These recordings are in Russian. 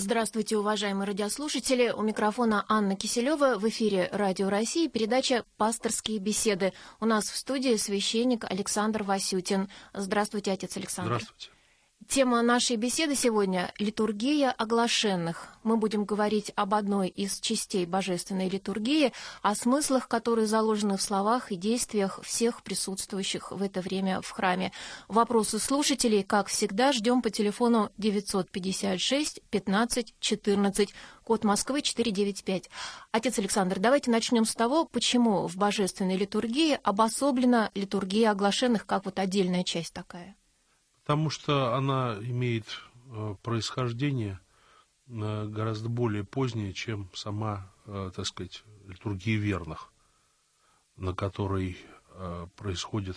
Здравствуйте, уважаемые радиослушатели. У микрофона Анна Киселева. В эфире Радио России передача «Пасторские беседы». У нас в студии священник Александр Васютин. Здравствуйте, отец Александр. Здравствуйте. Тема нашей беседы сегодня – литургия оглашенных. Мы будем говорить об одной из частей божественной литургии, о смыслах, которые заложены в словах и действиях всех присутствующих в это время в храме. Вопросы слушателей, как всегда, ждем по телефону 956 15 14, код Москвы 495. Отец Александр, давайте начнем с того, почему в божественной литургии обособлена литургия оглашенных как вот отдельная часть такая. Потому что она имеет э, происхождение э, гораздо более позднее, чем сама, э, так сказать, литургия верных, на которой происходит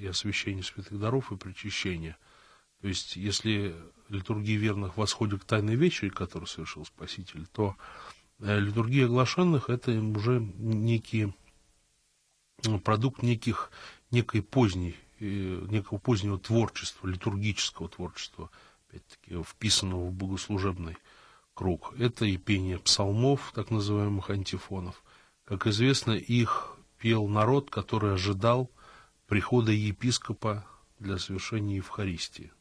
и освящение святых даров, и причащение. То есть, если литургия верных восходит к тайной вечери, которую совершил Спаситель, то литургия оглашенных – это уже некий продукт неких, некой поздней некого позднего творчества, литургического творчества, опять-таки, вписанного в богослужебный круг. Это и пение псалмов, так называемых антифонов. Как известно, их пел народ, который ожидал прихода епископа для совершения Евхаристии.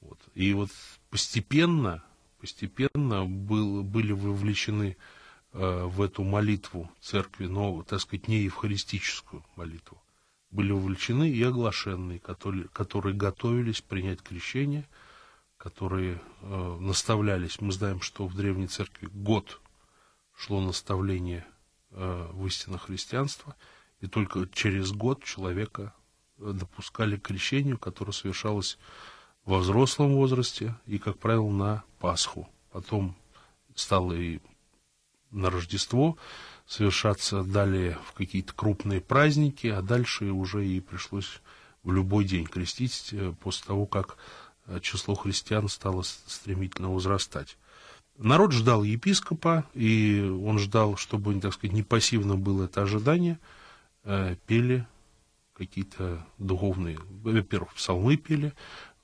Вот. И вот постепенно, постепенно был, были вовлечены э, в эту молитву церкви, но, так сказать, не евхаристическую молитву были увлечены и оглашенные, которые, которые готовились принять крещение, которые э, наставлялись. Мы знаем, что в Древней Церкви год шло наставление э, в истинно христианства, и только через год человека э, допускали к крещению, которое совершалось во взрослом возрасте и, как правило, на Пасху. Потом стало и на Рождество, совершаться далее в какие-то крупные праздники, а дальше уже и пришлось в любой день крестить э, после того, как э, число христиан стало стремительно возрастать. Народ ждал епископа, и он ждал, чтобы, так сказать, не пассивно было это ожидание, э, пели какие-то духовные, во-первых, псалмы пели,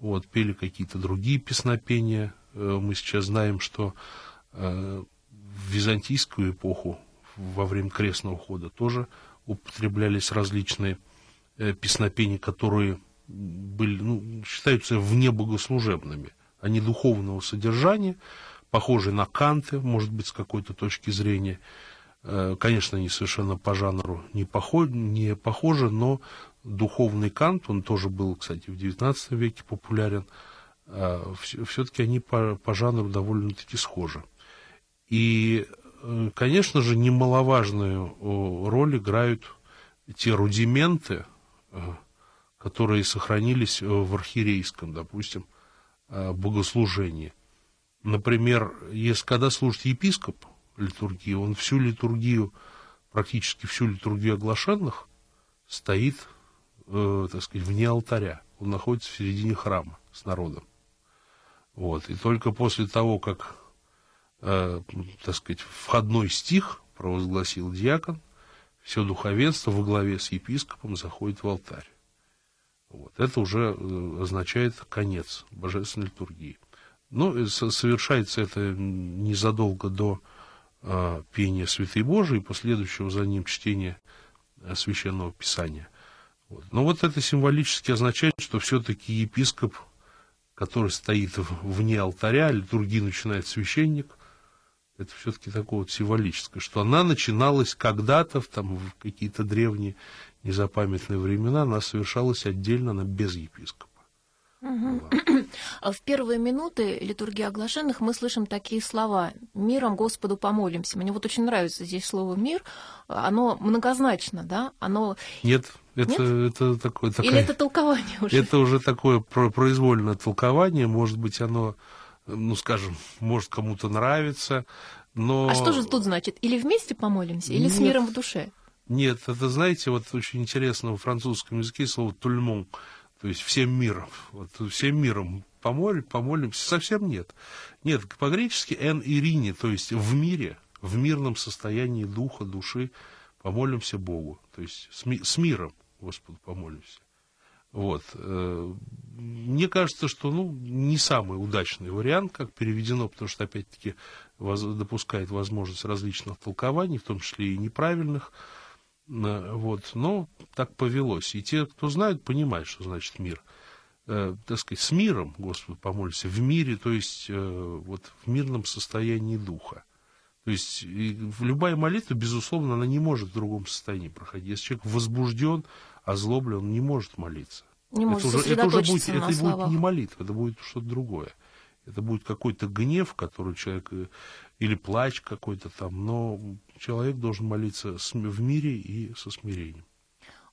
вот, пели какие-то другие песнопения. Мы сейчас знаем, что в византийскую эпоху во время крестного хода тоже употреблялись различные э, песнопения, которые были, ну, считаются вне богослужебными. Они духовного содержания, похожи на канты, может быть, с какой-то точки зрения. Э, конечно, они совершенно по жанру не, похожи, не похожи, но духовный кант, он тоже был, кстати, в XIX веке популярен, э, все-таки они по, по жанру довольно-таки схожи. И конечно же, немаловажную роль играют те рудименты, э, которые сохранились э, в архиерейском, допустим, богослужении. Например, если когда служит епископ литургии, он всю литургию, практически всю литургию оглашенных стоит, э, так сказать, вне алтаря. Он находится в середине храма с народом. Вот. И только после того, как э, так сказать, входной стих провозгласил диакон, все духовенство во главе с епископом заходит в алтарь. Вот. Это уже э, означает конец божественной литургии. Но ну, совершается это незадолго до э, пения Святой Божией последующего за ним чтения э, Священного Писания. Вот. Но вот это символически означает, что все-таки епископ, который стоит вне алтаря, литургию начинает священник – это все-таки такое вот символическое, что она начиналась когда-то, в, там, в какие-то древние незапамятные времена, она совершалась отдельно, она без епископа. В первые минуты литургии оглашенных мы слышим такие слова «Миром Господу помолимся». Мне вот очень нравится здесь слово «мир». Оно многозначно, да? Оно... Нет, это, Нет? это такое... Такое, Или это толкование уже? Это уже такое произвольное толкование. Может быть, оно ну, скажем, может кому-то нравится, но... А что же тут значит? Или вместе помолимся, или Нет. с миром в душе? Нет, это, знаете, вот очень интересно в французском языке слово «тульмон», то есть всем миром, вот всем миром помолим, помолимся, совсем нет. Нет, по-гречески «эн ирине», то есть в мире, в мирном состоянии духа, души помолимся Богу, то есть с, ми- с миром Господу помолимся. Вот. Э, мне кажется, что ну, не самый удачный вариант, как переведено, потому что, опять-таки, допускает возможность различных толкований, в том числе и неправильных. Э, вот. Но так повелось. И те, кто знает, понимают, что значит мир. Э, так сказать, с миром, Господи, помолимся, в мире, то есть э, вот в мирном состоянии духа. То есть любая молитва, безусловно, она не может в другом состоянии проходить. Если человек возбужден, озлоблен, он не может молиться. Не может это уже, это уже будет, это будет не молитва, это будет что-то другое. Это будет какой-то гнев, который человек, э, или плач какой-то там, но человек должен молиться в мире и со смирением.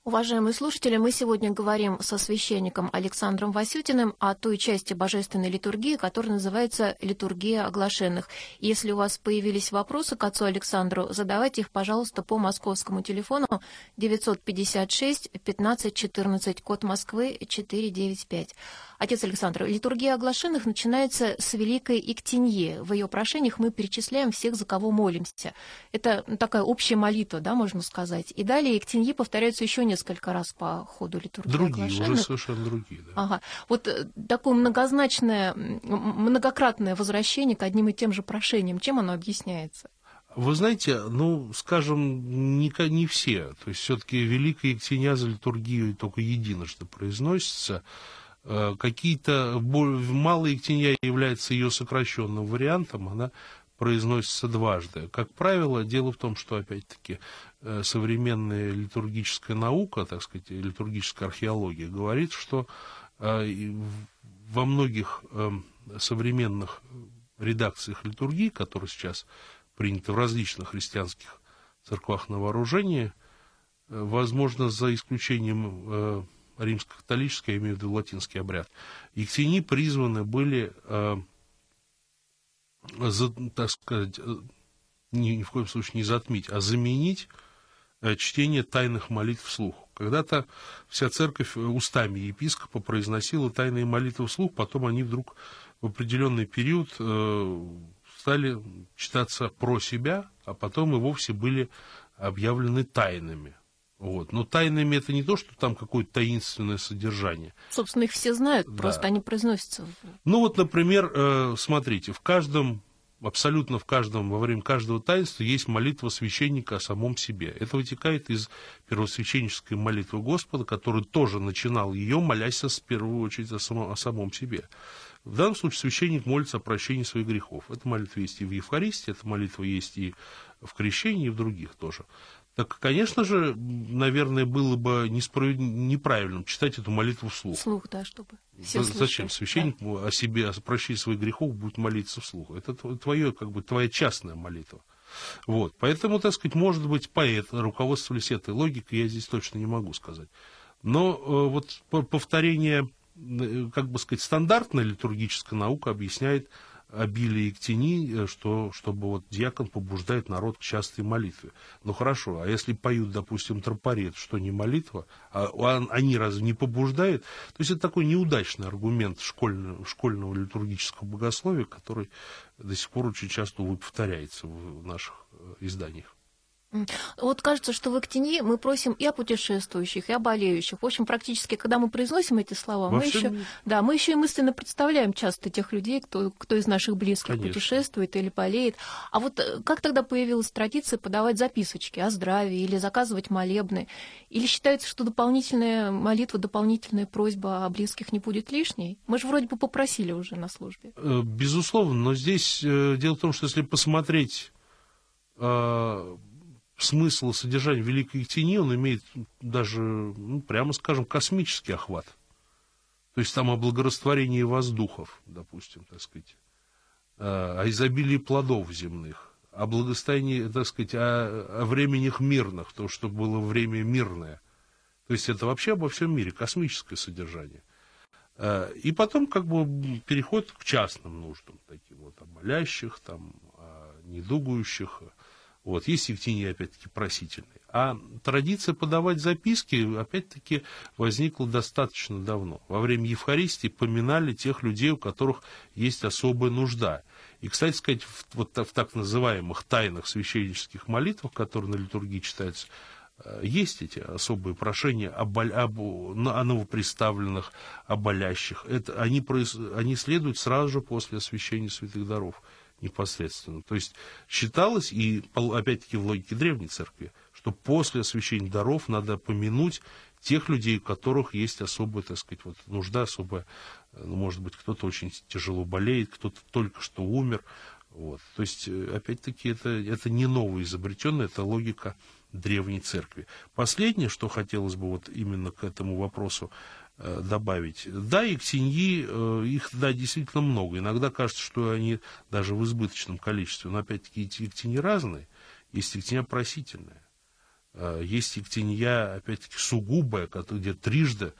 Уважаемые слушатели, мы сегодня говорим со священником Александром Васютиным о той части божественной литургии, которая называется «Литургия оглашенных». Если у вас появились вопросы к отцу Александру, задавайте их, пожалуйста, по московскому телефону 956 15 14, код Москвы 495. Отец Александр, литургия оглашенных начинается с Великой Иктинье. В ее прошениях мы перечисляем всех, за кого молимся. Это такая общая молитва, да, можно сказать. И далее Иктинье повторяются еще несколько раз по ходу литургии Другие, уже совершенно другие, да. Ага. Вот э, такое многозначное, многократное возвращение к одним и тем же прошениям, чем оно объясняется? Вы знаете, ну, скажем, не, не все. То есть все-таки Великая Ектиня за литургию только единожды произносится. Э, какие-то малые ктенья является ее сокращенным вариантом, она произносится дважды. Как правило, дело в том, что, опять-таки, э, современная литургическая наука, так сказать, литургическая археология говорит, что э, во многих современных редакциях литургии, которые сейчас приняты в различных христианских церквах на вооружении, возможно, за исключением римско-католический, я имею в виду латинский обряд, ектени призваны были, э, за, так сказать, э, ни, ни в коем случае не затмить, а заменить э, чтение тайных молитв вслух. Когда-то вся церковь э, устами епископа произносила тайные молитвы вслух, потом они вдруг в определенный период стали читаться про себя, а потом и вовсе были объявлены тайными. Вот. Но тайными это не то, что там какое-то таинственное содержание. Собственно, их все знают, да. просто они произносятся. Ну вот, например, э, смотрите, в каждом, абсолютно в каждом, во время каждого таинства есть молитва священника о самом себе. Это вытекает из первосвященнической молитвы Господа, который тоже начинал ее, молясь в первую очередь о самом, о самом себе. В данном случае священник молится о прощении своих грехов. Эта молитва есть и в Евхаристии, эта молитва есть и в крещении, и в других тоже так, конечно же, наверное, было бы несправ... неправильным читать эту молитву вслух. Вслух, да, чтобы все Зачем? Слушали. Священник да. о себе, о прощении своих грехов будет молиться вслух. Это твое, как бы, твоя частная молитва. Вот. Поэтому, так сказать, может быть, поэт руководствовались этой логикой, я здесь точно не могу сказать. Но э, вот повторение, как бы сказать, стандартная литургическая наука объясняет обилие к тени, э, что, чтобы вот диакон побуждает народ к частой молитве. Ну хорошо, а если поют, допустим, тропарет, что не молитва, а они разве не побуждают? То есть это такой неудачный аргумент школьного, школьного литургического богословия, который до сих пор очень часто, повторяется в наших э, изданиях. Вот кажется, что в Актине мы просим и о путешествующих, и о болеющих. В общем, практически, когда мы произносим эти слова, мы еще, да, мы еще и мысленно представляем часто тех людей, кто, кто из наших близких Конечно. путешествует или болеет. А вот э, как тогда появилась традиция подавать записочки о здравии или заказывать молебны? Или считается, что дополнительная молитва, дополнительная просьба о близких не будет лишней? Мы же вроде бы попросили уже на службе. Э, безусловно, но здесь э, дело в том, что если посмотреть смысл и содержание Великой Тени, он имеет даже, ну, прямо скажем, космический охват. То есть там о благорастворении воздухов, допустим, так сказать, о изобилии плодов земных, о благостоянии, так сказать, о, о временях мирных, то, что было время мирное. То есть это вообще обо всем мире, космическое содержание. И потом как бы переход к частным нуждам, таким вот, о молящих, там, о недугующих, вот, есть Евтиния, опять-таки, просительный. А традиция подавать записки, опять-таки, возникла достаточно давно. Во время Евхаристии поминали тех людей, у которых есть особая нужда. И, кстати сказать, в, вот в так называемых тайных священнических молитвах, которые на литургии читаются, Э, есть эти особые прошения об, об, о новоприставленных, о болящих. Это, они, произ, они следуют сразу же после освящения святых даров непосредственно. То есть считалось, и опять-таки в логике Древней Церкви, что после освящения даров надо помянуть тех людей, у которых есть особая, так сказать, вот нужда особая, ну, может быть, кто-то очень тяжело болеет, кто-то только что умер. Вот. То есть, э, опять-таки, это, это не новоизобретенная, это логика древней церкви. Последнее, что хотелось бы вот именно к этому вопросу добавить. Да, и ектеньи, э, их, да, действительно много. Иногда кажется, что они даже в избыточном количестве. Но, опять-таки, эти ектеньи разные. Есть ектенья просительная. Э, есть ектенья, опять-таки, сугубая, где трижды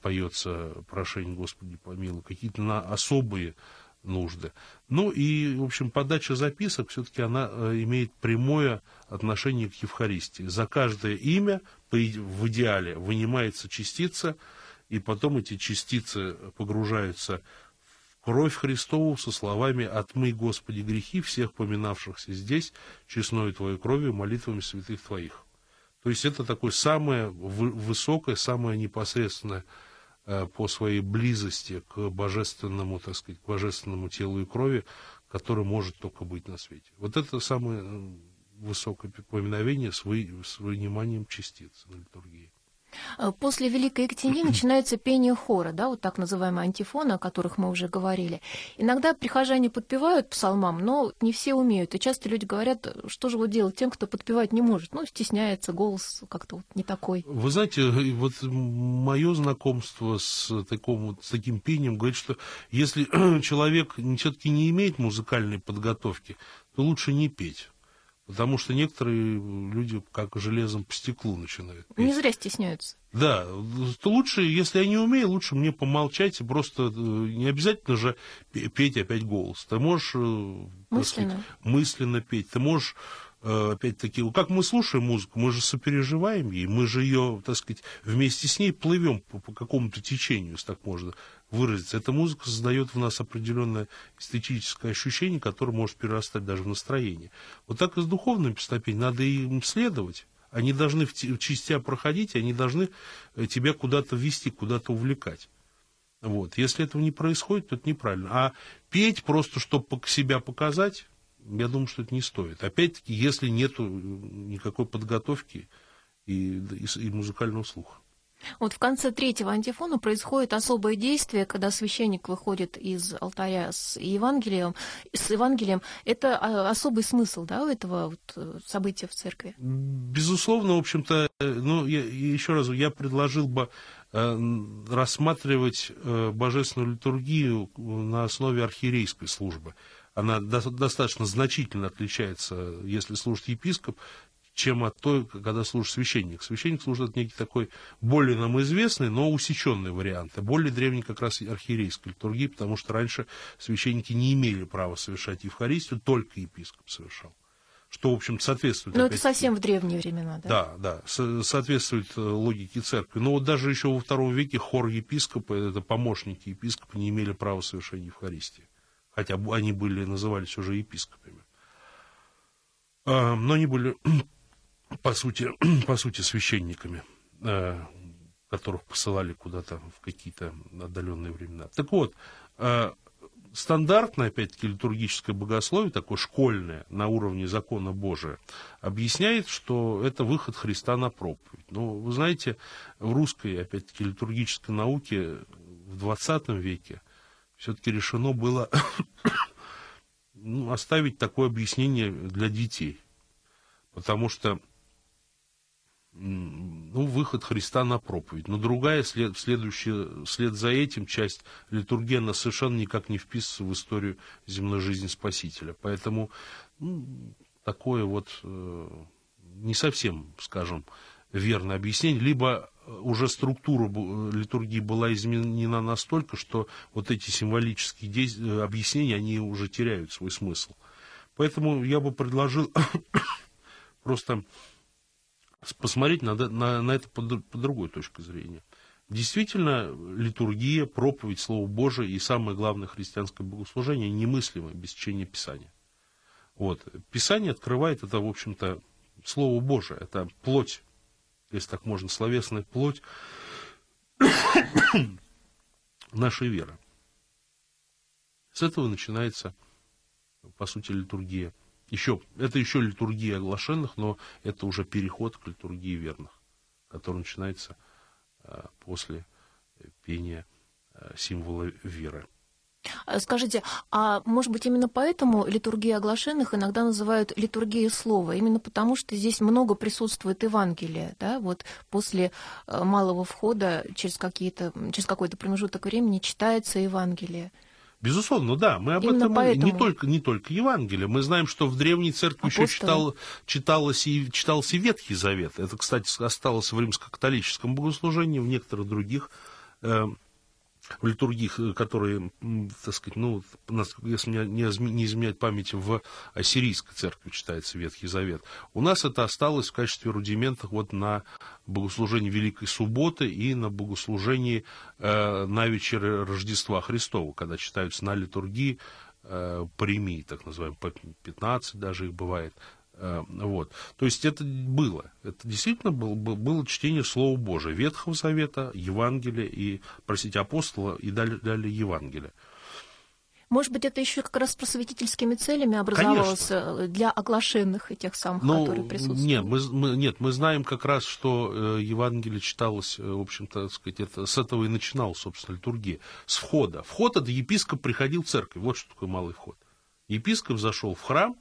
поется прошение Господи помилуй, какие-то на особые нужды. Ну и, в общем, подача записок все-таки она э, имеет прямое отношение к Евхаристии. За каждое имя в идеале вынимается частица, и потом эти частицы погружаются в кровь Христову со словами «Отмый, Господи, грехи всех поминавшихся здесь, честной Твоей кровью, молитвами святых Твоих». То есть это такое самое высокое, самое непосредственное Э, по своей близости к божественному, так сказать, к божественному телу и крови, который может только быть на свете. Вот это самое э, высокое поминовение с, вы, с выниманием частиц на литургии. Э, после Великой Екатерины начинается пение хора, да, вот так называемые антифоны, о которых мы уже говорили. Иногда прихожане подпевают псалмам, но не все умеют. И часто люди говорят, что же вот делать тем, кто подпевать не может. Ну, стесняется, голос как-то вот не такой. Вы знаете, вот мое знакомство с, таком, с таким пением говорит, что если человек все-таки не имеет музыкальной подготовки, то лучше не петь. Потому что некоторые люди как железом по стеклу начинают петь. Не зря стесняются. Да, то лучше, если я не умею, лучше мне помолчать, просто э, не обязательно же петь опять голос. Ты можешь э, мысленно, сказать, мысленно петь, ты можешь э, опять-таки, как мы слушаем музыку, мы же сопереживаем ей, мы же ее, так сказать, вместе с ней плывем по, по какому-то течению, если так можно выразиться. Эта музыка создает в нас определенное эстетическое ощущение, которое может перерастать даже в настроение. Вот так и с духовными песнопениями. Надо им следовать. Они должны в частях проходить, они должны э, тебя куда-то вести, куда-то увлекать. Вот. Если этого не происходит, то это неправильно. А петь просто, чтобы себя показать, я думаю, что это не стоит. Опять-таки, если нет э, никакой подготовки и, и, и музыкального слуха. Вот в конце третьего антифона происходит особое действие, когда священник выходит из алтаря с Евангелием. С Евангелием. Это а, особый смысл да, у этого вот э, события в церкви? Безусловно, в общем-то, э, ну, еще раз, я предложил бы э, рассматривать божественную литургию на основе архиерейской службы. Она достаточно значительно отличается, если служит епископ, чем от той, когда служит священник. Священник служит некий такой более нам известный, но усеченный вариант. А более древний как раз архиерейской литургии, потому что раньше священники не имели права совершать Евхаристию, только епископ совершал что, в общем, соответствует... Но это совсем в древние времена, да? Да, да, соответствует э, логике церкви. Но вот даже еще во втором веке хор епископа, это помощники епископа, не имели права совершения Евхаристии. Хотя они были, назывались уже епископами. А, но они были по сути, по сути священниками, э, которых посылали куда-то в какие-то отдаленные времена. Так вот, э, стандартное, опять-таки, литургическое богословие, такое школьное, на уровне закона Божия, объясняет, что это выход Христа на проповедь. Но, вы знаете, в русской, опять-таки, литургической науке в 20 веке все-таки решено было ну, оставить такое объяснение для детей. Потому что ну, выход Христа на проповедь. Но другая, след, следующая, след за этим часть литургии, совершенно никак не вписывается в историю земной жизни Спасителя. Поэтому ну, такое вот э, не совсем, скажем, верное объяснение. Либо уже структура литургии была изменена настолько, что вот эти символические действия, объяснения, они уже теряют свой смысл. Поэтому я бы предложил просто посмотреть на, на, на это под, под другой точкой зрения. Действительно, литургия, проповедь Слова Божия и самое главное христианское богослужение немыслимо без чтения Писания. Вот. Писание открывает это, в общем-то, Слово Божие, это плоть если так можно, словесная плоть нашей веры. С этого начинается, по сути, литургия. Еще, это еще литургия оглашенных, но это уже переход к литургии верных, который начинается э, после пения э, символа веры. А скажите, а может быть именно поэтому литургия оглашенных иногда называют литургией слова? Именно потому, что здесь много присутствует Евангелия, да? Вот после э, малого входа через, через какой-то промежуток времени читается Евангелие. Безусловно, да, мы об Именно этом поэтому... не только не только Евангелие. Мы знаем, что в древней церкви Апостолы. еще читал, читалось и читался Ветхий Завет. Это, кстати, осталось в римско-католическом богослужении, в некоторых других э, в литургиях, э, которые, так сказать, ну, если меня не изменяет память, в ассирийской церкви читается Ветхий Завет. У нас это осталось в качестве рудиментов вот на богослужении Великой Субботы и на богослужении э, на вечере Рождества Христова, когда читаются на литургии э, премии, так называемые, по 15 даже их бывает, вот. То есть это было. Это действительно было, было чтение Слова Божия, Ветхого Завета, Евангелия и, простите, апостола и далее, далее Евангелия. Может быть, это еще как раз просветительскими целями образовалось Конечно. Э, для оглашенных этих самых, ну, которые присутствуют? Нет мы, мы, нет, мы знаем как раз, что э, Евангелие читалось, в общем-то, сказать, это, с этого и начинал, собственно, литургия. С входа. Вход это епископ приходил в церковь. Вот что такое малый вход. Епископ зашел в храм,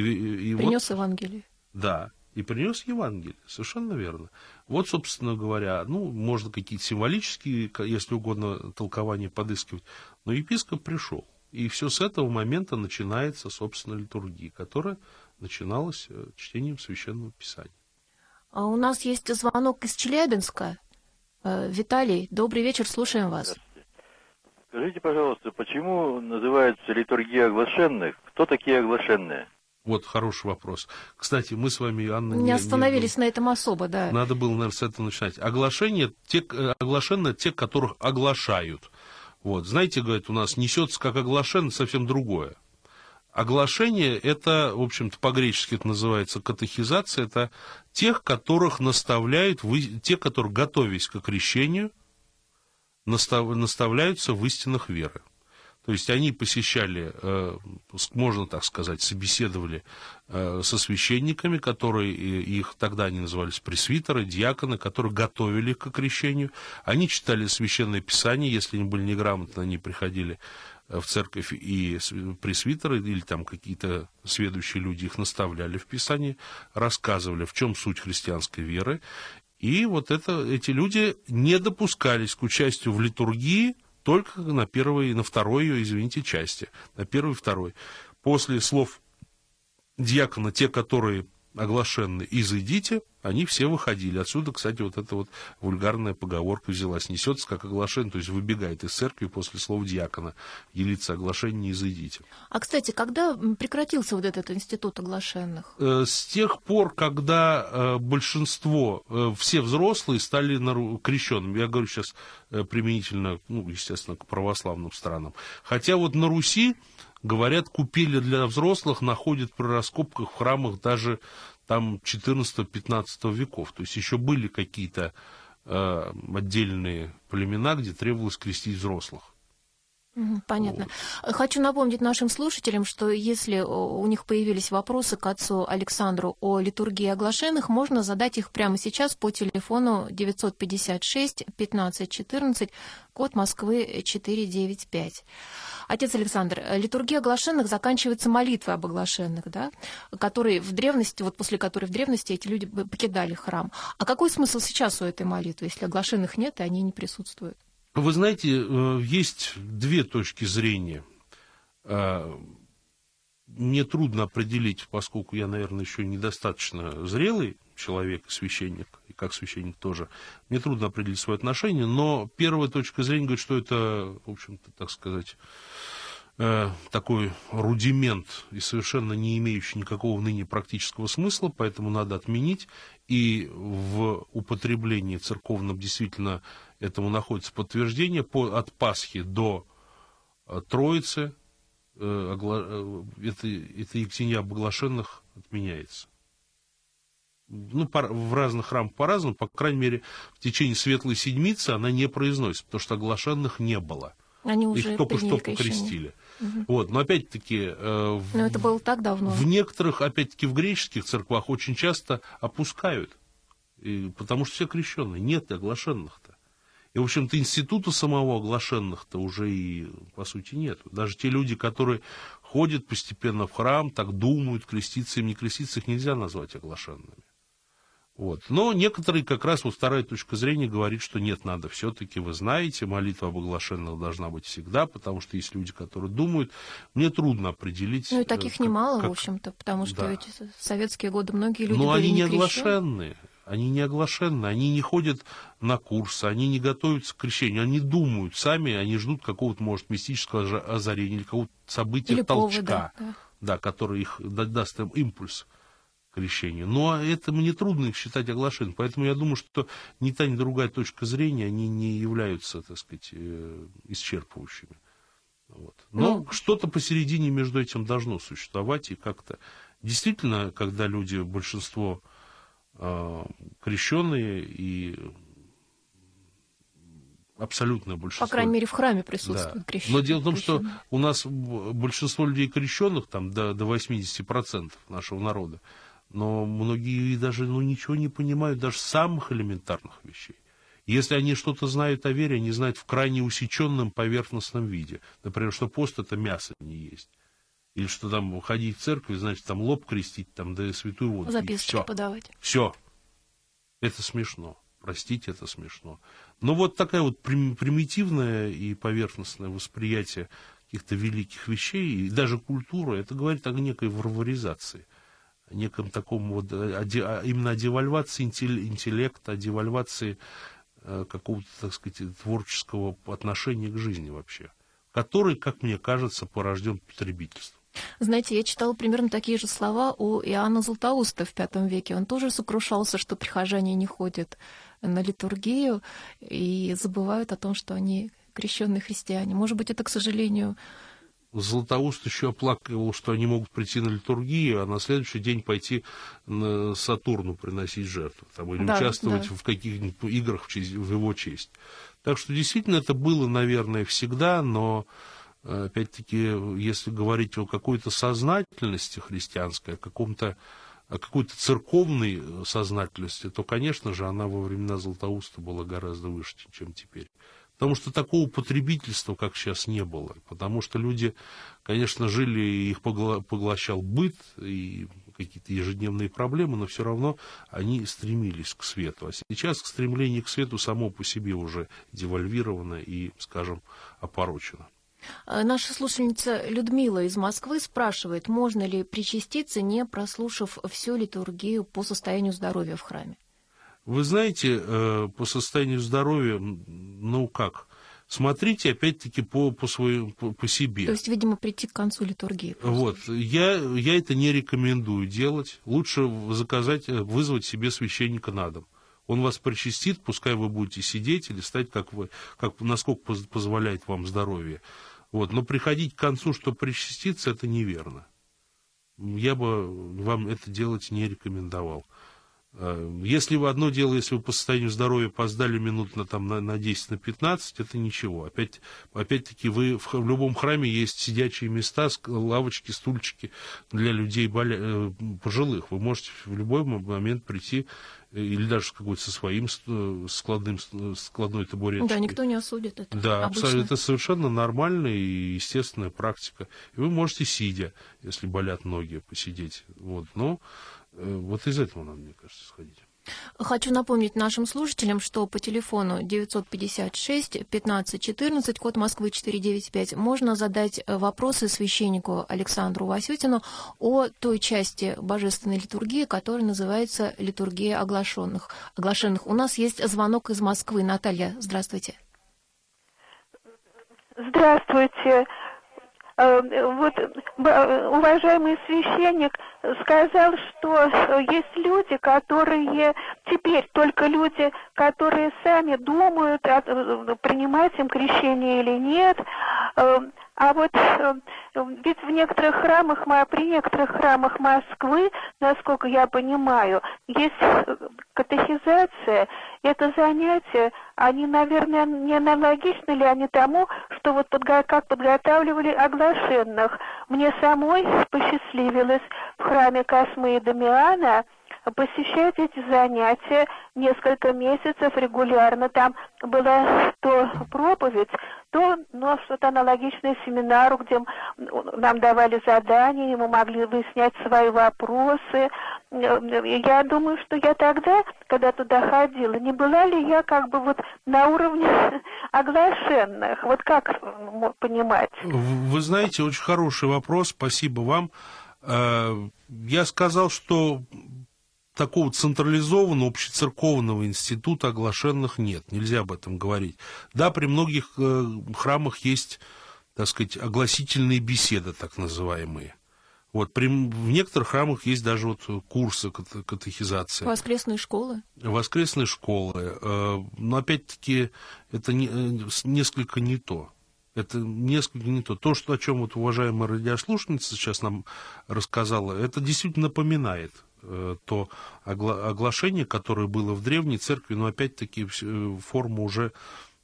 и, и принес вот, Евангелие. Да, и принес Евангелие, совершенно верно. Вот, собственно говоря, ну, можно какие-то символические, если угодно, толкования подыскивать, но епископ пришел. И все с этого момента начинается, собственно, литургия, которая начиналась э, чтением Священного Писания. А у нас есть звонок из Челябинска. Э, Виталий, добрый вечер, слушаем вас. Скажите, пожалуйста, почему называется литургия оглашенных? Кто такие оглашенные? Вот хороший вопрос. Кстати, мы с вами, Анна... Не, не остановились не, на этом особо, да. Надо было, наверное, с этого начинать. Оглашение, те, э, оглашенные те, которых оглашают. Вот, знаете, говорят, у нас несется как оглашен, совсем другое. Оглашение – это, в общем-то, по-гречески это называется катехизация, это тех, которых наставляют, те, которые, готовясь к крещению, настав, наставляются в истинах веры. То есть они посещали, э, можно так сказать, собеседовали э, со священниками, которые, их тогда они назывались пресвитеры, диаконы, которые готовили к крещению. Они читали священное писание, если они были неграмотны, они приходили э, в церковь и пресвитеры или там какие-то следующие люди их наставляли в Писании, рассказывали, в чем суть христианской веры. И вот это, эти люди не допускались к участию в литургии, только на первой и на второй ее, извините, части, на первой и второй. После слов диакона, те, которые оглашенны «изыдите», они все выходили. Отсюда, кстати, вот эта вот вульгарная поговорка взялась. Несется как оглашение, то есть выбегает из церкви после слов диакона. Елица оглашение не изыдите. А, кстати, когда прекратился вот этот институт оглашенных? Э, с тех пор, когда э, большинство, э, все взрослые стали крещенными. Я говорю сейчас применительно, ну, естественно, к православным странам. Хотя вот на Руси говорят, купили для взрослых находят при раскопках в храмах даже там 14-15 веков. То есть еще были какие-то э, отдельные племена, где требовалось крестить взрослых. Понятно. Хочу напомнить нашим слушателям, что если у них появились вопросы к отцу Александру о литургии оглашенных, можно задать их прямо сейчас по телефону 956 15 14, код Москвы 495. Отец Александр, литургия оглашенных заканчивается молитвой об оглашенных, да, которые в древности, вот после которой в древности эти люди покидали храм. А какой смысл сейчас у этой молитвы, если оглашенных нет и они не присутствуют? Вы знаете, э, есть две точки зрения. Э, мне трудно определить, поскольку я, наверное, еще недостаточно зрелый человек, священник, и как священник тоже, мне трудно определить свое отношение, но первая точка зрения говорит, что это, в общем-то, так сказать, э, такой рудимент и совершенно не имеющий никакого ныне практического смысла, поэтому надо отменить. И в употреблении церковном действительно этому находится подтверждение. По, от Пасхи до э, Троицы э, э, это, это Ектения об оглашенных отменяется. ну, по, в разных храмах по-разному, по крайней мере, в течение Светлой Седмицы она не произносится, потому что оглашенных не было. Они уже Их только что покрестили. Угу. Вот, но опять-таки... Э, но это было так давно. В некоторых, опять-таки, в греческих церквах очень часто опускают, и, потому что все крещенные, нет оглашенных-то. И, в общем-то, института самого оглашенных-то уже и, по сути, нет. Даже те люди, которые ходят постепенно в храм, так думают, креститься им, не креститься, их нельзя назвать оглашенными. Вот. Но некоторые как раз вот вторая точка зрения говорит, что нет, надо все-таки, вы знаете, молитва об оглашенных должна быть всегда, потому что есть люди, которые думают, мне трудно определить. Ну и таких как, немало, как... в общем-то, потому что да. ведь в советские годы многие люди Но были они не оглашенные. Они не оглашенные, они не ходят на курсы, они не готовятся к крещению, они думают сами, они ждут какого-то, может, мистического озарения или какого-то события, или толчка, повода, да. да, который их даст им импульс к крещению. Но это мне трудно их считать оглашенными, поэтому я думаю, что ни та, ни другая точка зрения, они не являются, так сказать, э, исчерпывающими. Вот. Но ну, что-то посередине между этим должно существовать, и как-то действительно, когда люди, большинство крещенные и абсолютное большинство. По крайней мере, в храме присутствуют да. крещенные. Но дело в том, что у нас большинство людей крещенных, там до, до 80% нашего народа, но многие даже ну, ничего не понимают, даже самых элементарных вещей. Если они что-то знают о вере, они знают в крайне усеченном поверхностном виде. Например, что пост это мясо не есть. Или что там ходить в церковь, значит, там лоб крестить, там, да святую воду. Записочки Все. подавать. Все. Это смешно. Простите, это смешно. Но вот такая вот примитивное и поверхностное восприятие каких-то великих вещей, и даже культура, это говорит о некой варваризации, о неком таком вот, о, именно о девальвации интеллекта, о девальвации э, какого-то, так сказать, творческого отношения к жизни вообще, который, как мне кажется, порожден потребительством. Знаете, я читала примерно такие же слова у Иоанна Златоуста в V веке. Он тоже сокрушался, что прихожане не ходят на литургию и забывают о том, что они крещенные христиане. Может быть, это, к сожалению, Златоуст еще оплакивал, что они могут прийти на литургию, а на следующий день пойти на Сатурну приносить жертву, там, или да, участвовать да. в каких-нибудь играх в, честь, в его честь. Так что действительно это было, наверное, всегда, но опять-таки, если говорить о какой-то сознательности христианской, о каком-то о какой-то церковной сознательности, то, конечно же, она во времена Златоуста была гораздо выше, чем теперь. Потому что такого потребительства, как сейчас, не было. Потому что люди, конечно, жили, их поглощал быт и какие-то ежедневные проблемы, но все равно они стремились к свету. А сейчас стремление к свету само по себе уже девальвировано и, скажем, опорочено. Э, наша слушательница Людмила из Москвы спрашивает, можно ли причаститься, не прослушав всю литургию по состоянию здоровья в храме? Вы знаете, э, по состоянию здоровья, ну как, смотрите опять-таки по, по, своему, по, по себе. То есть, видимо, прийти к концу литургии. Просто. Вот, я, я это не рекомендую делать. Лучше заказать, э, вызвать себе священника на дом. Он вас причастит, пускай вы будете сидеть или стать, как вы, как, насколько позволяет вам здоровье. Вот. Но приходить к концу, чтобы причаститься, это неверно. Я бы вам это делать не рекомендовал. А, если вы одно дело, если вы по состоянию здоровья опоздали минут на, там, на, на 10, на 15, это ничего. Опять, опять-таки, вы в, в любом храме есть сидячие места, лавочки, стульчики для людей боля... Э, пожилых. Вы можете в любой момент прийти или даже какой-то со своим складным, складной табуреточкой. Да, никто не осудит это. Да, абсолютно. Это совершенно нормальная и естественная практика. И вы можете, сидя, если болят ноги, посидеть. Вот. Но э, вот из этого надо, мне кажется, сходить. Хочу напомнить нашим слушателям, что по телефону 956 1514, код Москвы 495, можно задать э, вопросы священнику Александру Васютину о той части божественной литургии, которая называется литургия оглашенных. оглашенных. У нас есть звонок из Москвы. Наталья, здравствуйте. Здравствуйте. Э, вот уважаемый священник сказал, что есть люди, которые теперь только люди, которые сами думают, принимать им крещение или нет, а вот э, ведь в некоторых храмах, при некоторых храмах Москвы, насколько я понимаю, есть э, катехизация. Это занятие, они, наверное, не аналогичны ли они тому, что вот подго как подготавливали оглашенных. Мне самой посчастливилось в храме Космы и Дамиана – посещать эти занятия несколько месяцев регулярно. Там была то проповедь, то ну, что-то аналогичное семинару, где нам давали задания, и мы могли выяснять свои вопросы. Я думаю, что я тогда, когда туда ходила, не была ли я как бы вот на уровне оглашенных? Вот как понимать? Вы знаете, очень хороший вопрос, спасибо вам. Э, я сказал, что такого централизованного общецерковного института оглашенных нет, нельзя об этом говорить. Да, при многих э, храмах есть, так сказать, огласительные беседы, так называемые. Вот, при, в некоторых храмах есть даже вот курсы катехизации. Воскресные школы? Воскресные школы. Э, но опять-таки это не, э, несколько не то. Это несколько не то. То, что, о чем вот уважаемая радиослушница сейчас нам рассказала, это действительно напоминает Э, то оглашение, которое было в древней церкви, но опять-таки э, форма уже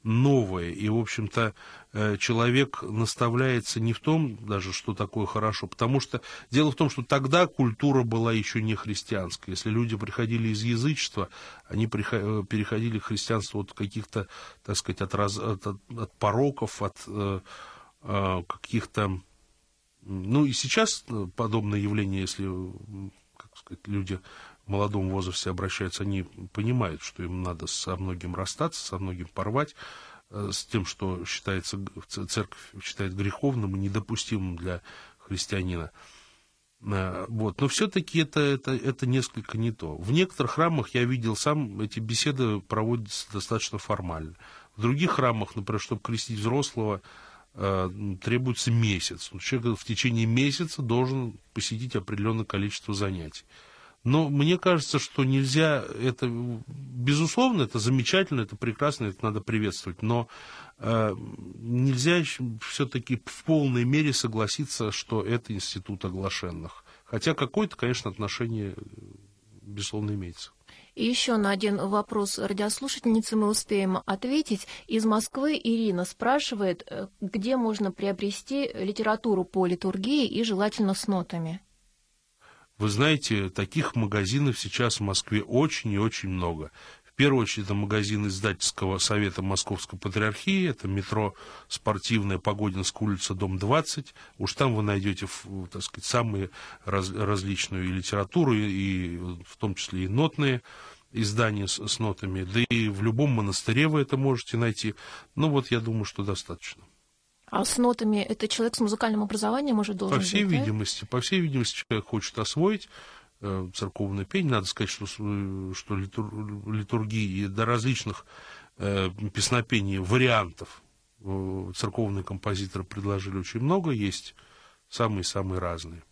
новая. И, в общем-то, э, человек наставляется не в том даже, что такое хорошо, потому что дело в том, что тогда культура была еще не христианская. Если люди приходили из язычества, они переходили к христианству от каких-то, так сказать, от, раз, от, от пороков, от э, каких-то... Ну и сейчас подобное явление, если сказать, люди в молодом возрасте обращаются, они понимают, что им надо со многим расстаться, со многим порвать, э, с тем, что считается, церковь считает греховным и недопустимым для христианина. Э, вот. Но все-таки это, это, это несколько не то. В некоторых храмах я видел сам, эти беседы проводятся достаточно формально. В других храмах, например, чтобы крестить взрослого, требуется месяц. Человек в течение месяца должен посетить определенное количество занятий. Но мне кажется, что нельзя это, безусловно, это замечательно, это прекрасно, это надо приветствовать, но э, нельзя все-таки в полной мере согласиться, что это институт оглашенных. Хотя какое-то, конечно, отношение, безусловно, имеется. И еще на один вопрос радиослушательницы мы успеем ответить. Из Москвы Ирина спрашивает, э, где можно приобрести литературу по литургии и желательно с нотами. Вы знаете, таких магазинов сейчас в Москве очень и очень много. Первую очередь, это магазин издательского совета Московской Патриархии, это метро спортивная Погодинская улица, дом 20. Уж там вы найдете, так сказать, самые раз, различную и литературу, и в том числе и нотные издания с, с нотами. Да и в любом монастыре вы это можете найти. Ну вот, я думаю, что достаточно. А с нотами это человек с музыкальным образованием уже должен По всей быть, видимости, да? по всей видимости, человек хочет освоить церковное пение. Надо сказать, что, что литур, литургии до различных э, песнопений, вариантов э, церковные композиторы предложили очень много. Есть самые-самые разные.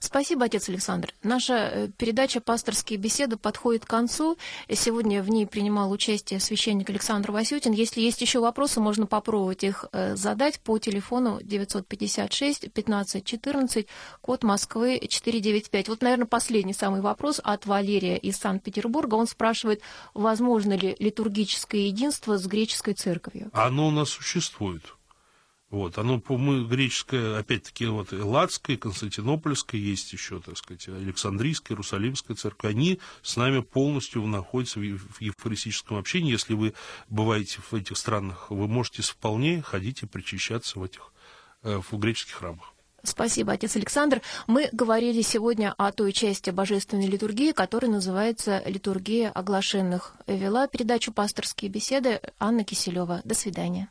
Спасибо, отец Александр. Наша э, передача «Пасторские беседы» подходит к концу. Сегодня в ней принимал участие священник Александр Васютин. Если есть еще вопросы, можно попробовать их э, задать по телефону 956 15 14, код Москвы 495. Вот, наверное, последний самый вопрос от Валерия из Санкт-Петербурга. Он спрашивает, возможно ли литургическое единство с греческой церковью? Оно у нас существует. Вот, оно, мы, греческое, опять-таки, вот, Элладское, Константинопольское, есть еще, так сказать, Александрийская, Иерусалимская церковь, они с нами полностью находятся в евхаристическом общении. Если вы бываете в этих странах, вы можете вполне ходить и причащаться в этих, э, в греческих храмах. Спасибо, отец Александр. Мы говорили сегодня о той части божественной литургии, которая называется «Литургия оглашенных». Вела передачу «Пасторские беседы» Анна Киселева. До свидания.